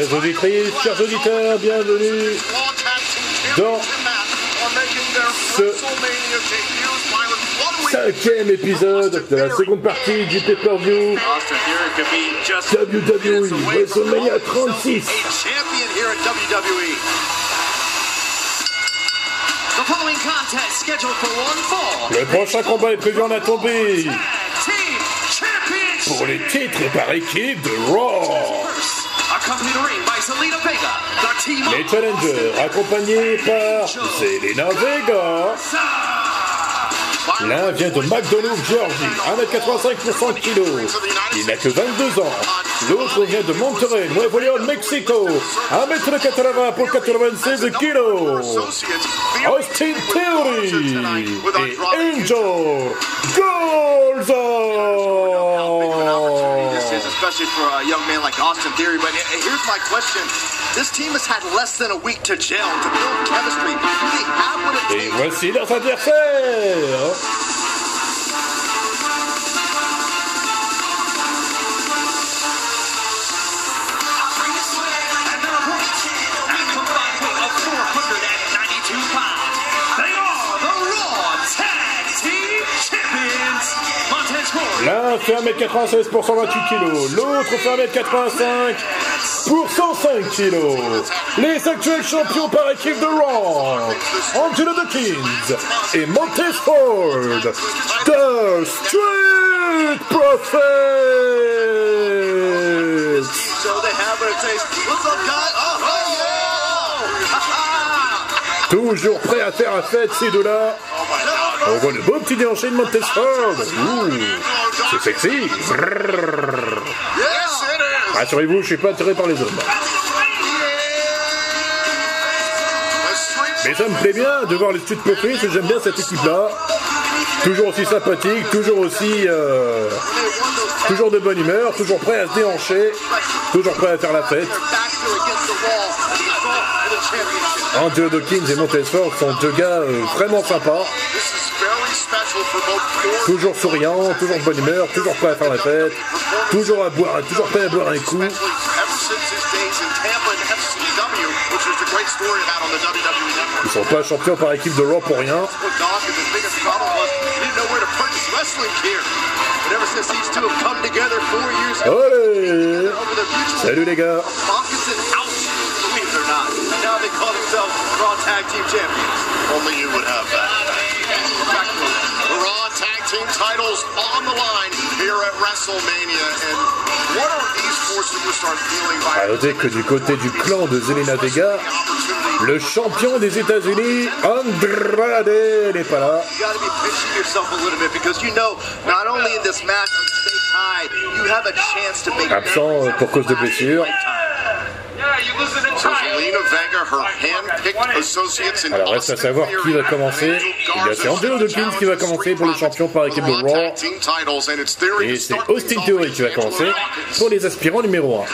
Chers auditrices, chers auditeurs, bienvenue dans ce cinquième épisode de la seconde partie du pay-per-view WWE WrestleMania 36. Le prochain combat est prévu en tombé pour les titres par équipe de Raw. Les challengers accompagnés par Selena Vega. L'un vient de McDonald's, Georgie, 1m85 pour 100 kg. Il n'a que 22 ans. L'autre vient de Monterrey, Nuevo León, Mexico, 1m80 pour 96 kg. Austin Theory et Angel Golden. Especially for a young man like Austin Theory. But here's my question. This team has had less than a week to gel, to build chemistry. Do they have what it Et voici leurs adversaires. And their opponents, at a combined weight of 492 pounds, they are the Raw Tag Team Champions, Montez Ford. L'un fait 1m96 pour 128 kg, l'autre fait 1m85 pour 105 kg. Les actuels champions par équipe de Raw, Angelo Dawkins et Montez Ford, The Street Profits. Toujours prêts à faire la fête ces deux-là. On voit le beau petit déhanché de Montez Ford. Ouh, c'est sexy. Rassurez-vous, je suis pas attiré par les hommes. Mais ça me plaît bien de voir les Street Profits, j'aime bien cette équipe-là. Toujours aussi sympathique, toujours aussi... euh, toujours de bonne humeur, toujours prêt à se déhancher, toujours prêt à faire la fête. Angelo Dawkins et Montez Ford sont deux gars euh, vraiment sympas, Toujours souriants, toujours de bonne humeur, toujours prêt à faire la fête, toujours à boire, toujours prêt à boire un coup. Ils sont pas champions par équipe de Raw pour rien. Allez Salut les gars now they call themselves Raw Tag Team Champions. Only you would have that. Titles on the line here at WrestleMania. And what are these four superstars feeling by À noter que du côté du clan de Zelina Vega, le champion des États-Unis, Andrade, n'est pas là. You got to be pinching yourself a little bit because you know not only in this match on the state tied, you have a chance to make Absent pour cause de blessure. So Zelina Vega, her hand-picked associates in Alors reste à savoir qui va commencer. C'est Angelo Dawkins qui va commencer pour les champions par équipe de Raw. Et c'est Austin Theory qui va commencer pour les aspirants numéro 1.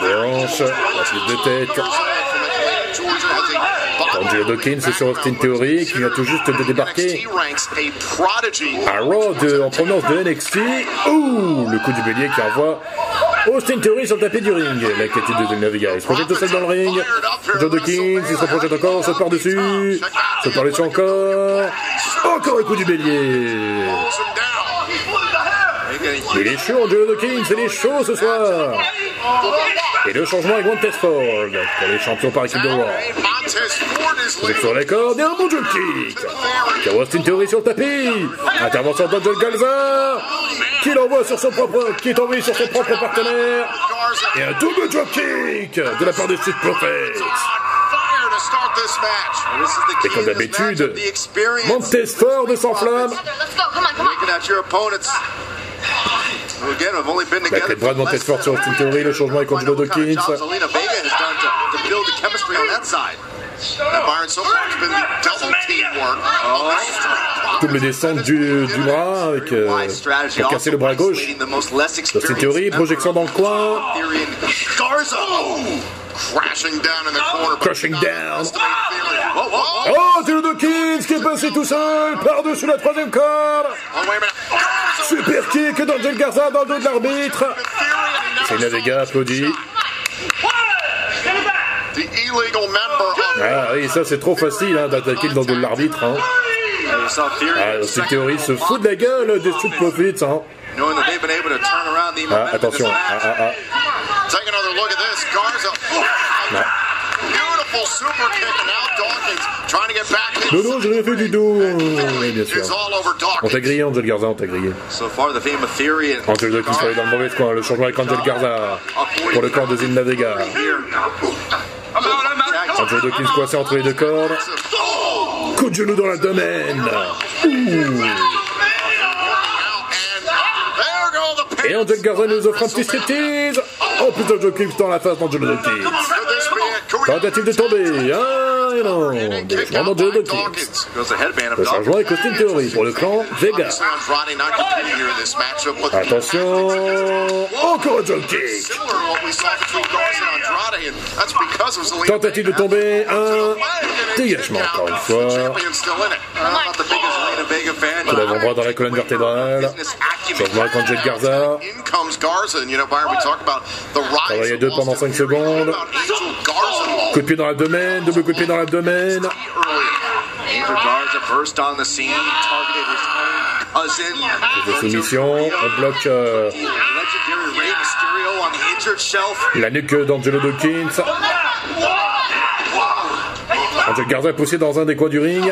Branche, la prise de tête. Angelo Dawkins c'est sur Austin Theory qui vient tout juste de débarquer à Raw de- en provenance de NXT. Ouh, le coup du bélier qui envoie Austin Theory sur le tapis du ring. L'inquiétude de Vega. Il se projette tout seul dans le ring. Joe Dawkins, il se projette encore, saute par-dessus. Saute par-dessus encore. Encore un coup du bélier. Il est chaud, Joe Dawkins, il est chaud ce soir. Et le changement avec Montez Ford pour les champions par équipe de Raw. Avec sur les cordes et un bon jump kick. Austin Theory sur le tapis. Intervention d'Angel Galza. Qui l'envoie sur son propre, qui est envoyé sur son propre partenaire. Et un double drop kick de la part des Street Profits. Et comme d'habitude, Montez Ford s'enflamme. Avec together les bras de Montez Ford sur Austin Theory, le changement kind of Dawkins. And Byron, so far it's been the double teamwork of the street. Double descente du, du bras avec, euh, pour casser le bras gauche. experienced Theory, projection dans le coin. Oh! Crashing down in the corner. Crashing down. Whoa, whoa, whoa. Oh, Angelo Dawkins qui est passé tout seul par-dessus la troisième corde. Oh. Super kick d'Angel Garza dans le dos de l'arbitre. Selena Vega applaudit. shot. illegal member of Ah oui, ça c'est trop facile hein, d'attaquer dans de l'arbitre. Hein. Ah, Austin Theory se fout de la gueule des Street Profits. Hein. Ah, attention. Ah, ah, ah. Garza. Non. Back. Non, j'ai rien fait du tout. Oui, bien sûr. On t'a grillé, Angel Garza, on t'a grillé. Angel Dawkins qui dans le mauvais coin. Le changement avec Angel Garza pour le corps de Zelina Vega. Here. Angel Dawkins coincé entre les deux cordes. Coup de genou dans le domaine. Et Angel Garza nous offre un petit striptease. Oh putain, Angel Dawkins dans la face d'Angel Dawkins. Could this be it? Could we- Tentative de tomber. Ah, Dégagement d'Angel Dawkins. Goes the Le changement avec Austin Theory pour le clan Vega. Attention. Encore un jump kick. Tentative de tomber. Un dégagement encore une fois. Champion's still in it. I'm not the biggest Zelina Vega fan, Coup but d'avant-bras dans la colonne vertébrale. Changement avec Angel Garza. Travailler deux pendant Austin cinq Theory. secondes. Coup de pied dans l'abdomen. Double coup de pied dans cousin. De soumission. On bloque euh, la nuque d'Angelo Dawkins. Angel Garza est poussé dans un des coins du ring.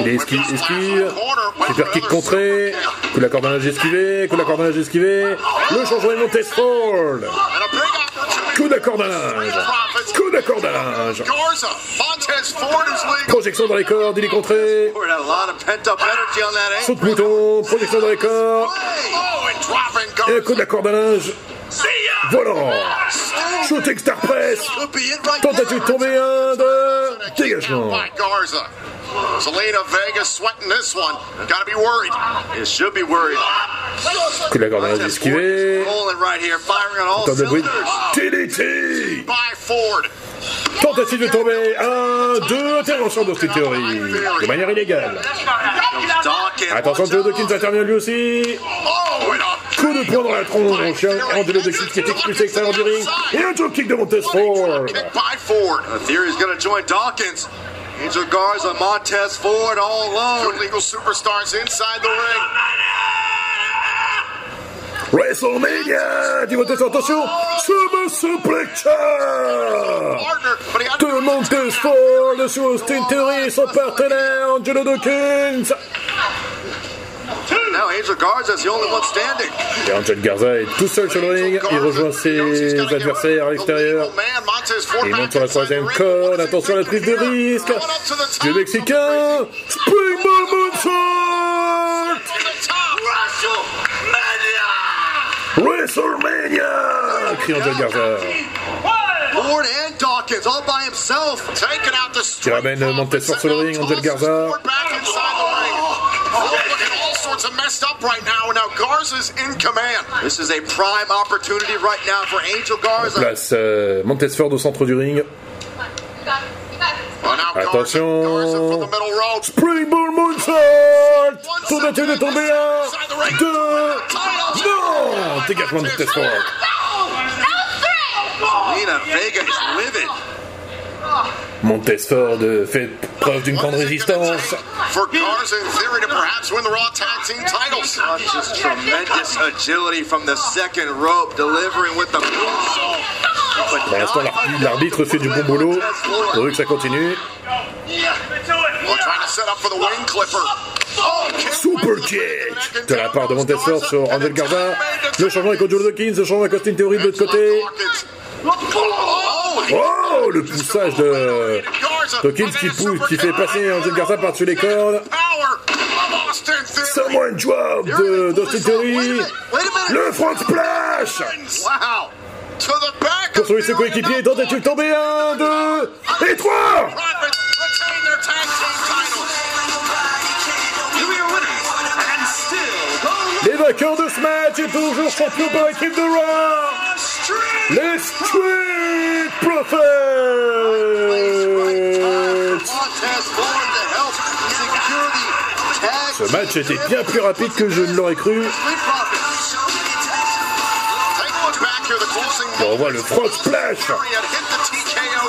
Il est esquive, esquive. Super kick contré. Coup de la cordonnage esquivé. Coup de la cordonnage esquivé. Le changement est Montez Ford. And a big opportunity. Coup d'accordage. Coup d'accordage. Garza, Montez Ford is legal. Projection dans les cordes. Il est contré. Saut de mouton. Projection dans les cordes. Oh, and dropping Et un Garza. coup d'accordage. Volant. Shooting Star Press. Tentative de tomber. Un, deux. Dégagement. By Garza. Zelina Vega sweating this one. Gotta be worried. It should be worried. Coup de la Montez Ford esquivé. Temps de bruit. TDT. By Ford. Tentative de tomber. Un, deux. Intervention d'Austin Theory. De manière illégale. Attention, Joe Dawkins intervient lui aussi. Oh, Coup de poing dans la tronche. Angelo Dawkins qui est expulsé extérieur du ring. Et un drop kick de Montez Ford. Theory's gonna join Dawkins. Angel Garza, Montez Ford all Two alone. legal superstars inside the ring. WrestleMania dit Montez Ford, attention. Summer Suplex. Partner, but he had De Montez Ford sur Austin Theory et son partenaire Angelo Dawkins. Now Angel Garza's the only one standing. Et Angel Garza est tout seul sur le ring. Il rejoint ses adversaires à l'extérieur. Il monte sur la troisième corde. Attention à la prise de risque. Le Mexicain. Springboard Moonsault. WrestleMania crie Angel Garza. Ford and Dawkins all by himself. Taking out the Qui ramène Montez Ford sur le ring. Angel Garza. Back inside the ring. Ford looking all sorts of messed up right now, and now Garza's in command. This is a prime opportunity right now for Angel Garza. Place euh, Montez Ford au centre du ring. Well, now Garza, Attention. Garza from the middle rope. Springboard Moonsault Tentative de tomber un, deux, non Dégagement de Montez Ford. Lena Vega is livid. Montez Ford euh, fait preuve d'une grande résistance. For Garza in theory to perhaps win the Raw Tag Team titles. Uh, Just tremendous agility from the second rope, delivering with the moonsault. But Pour l'instant, l'ar- l'arbitre fait du bon boulot. Pourvu que ça continue. Oh, Super kick de la part de Montez Ford sur Angel Garza. Le changement avec Angelo Dawkins, le changement avec Austin Theory de l'autre côté. Oh, Oh, le poussage de Dawkins qui pousse, qui fait passer Angel Garza par-dessus les cordes. Samoan drop de d'Austin Theory. Le front splash pour sauver ses coéquipiers. Tentative de tomber. Un, deux et trois Profit retain their tag team titles. Here we are winners, and still the Les vainqueurs de ce match et toujours champions par équipe de Raw. Les Street Profits Ce match était bien plus rapide que je ne l'aurais cru. On voit le front splash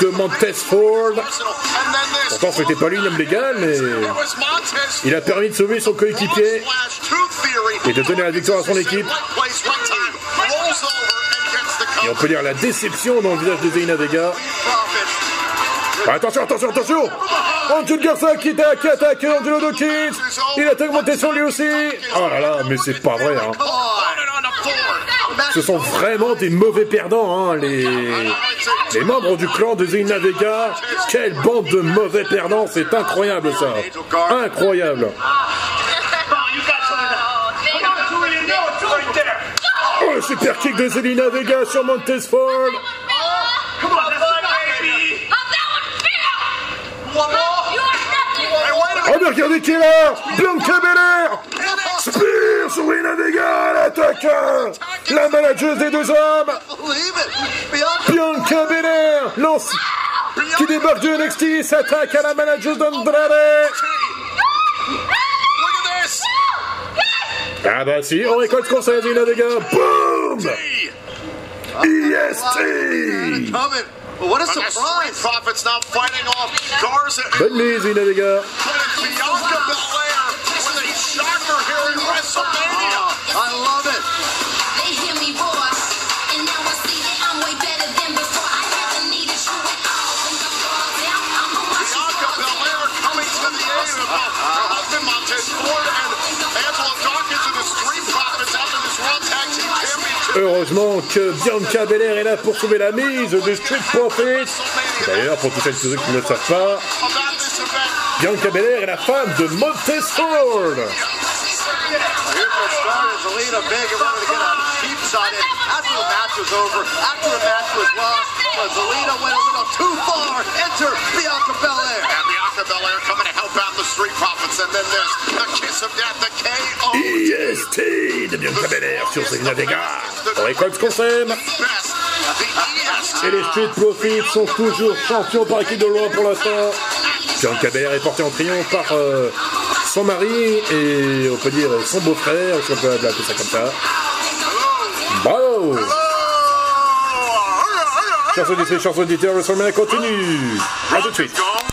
de Montez Ford. Pourtant, ce n'était pas lui l'homme légal, mais il a permis de sauver son coéquipier et de donner la victoire à son équipe. Et on peut dire la déception dans le visage de Zelina Vega. Attention, attention, attention Angel Garza qui, attaque, qui attaque Angelo Dawkins Il attaque Montesson lui aussi Oh là là, mais c'est pas vrai, hein. Ce sont vraiment des mauvais perdants, hein, les... les membres du clan de Zelina Vega. Quelle bande de mauvais perdants, c'est incroyable ça Incroyable Oh, le super kick de Zelina Vega sur Montez Ford Oh mais regardez qui est là. Bianca Belair Spear sur Zelina Vega, l'attaque. La manageuse des deux hommes. Bianca Belair lance. Qui débarque du NXT s'attaque à la manageuse d'Andrade Ah bah si, on récolte ce qu'on sait, Zelina Vega Boom EST What a surprise! Profits now fighting off Garza. Bonne nuit, Zelina Vega Bianca Belair Heureusement que Bianca Belair est là pour sauver la mise des Street Profits. D'ailleurs, pour tous celles et ceux qui ne le savent pas, Bianca Belair est la femme de Montez Ford. Here's what started Zelina but Zelina went a little too far. Enter Bianca Belair. and Bianca Belair coming to help out the Street Profits, and then there's the kiss of death, the KO. IST de Bianca Belair sur Zelina Vega. On récolte ce qu'on EST. Et les Street Profits sont toujours champions par équipe de loi pour l'instant. Bianca Belair est portée en triomphe par euh, son mari et on peut dire son beau-frère, si on peut appeler ça comme ça. Bravo Chers auditeurs, chers auditeurs, WrestleMania continue. A tout de suite.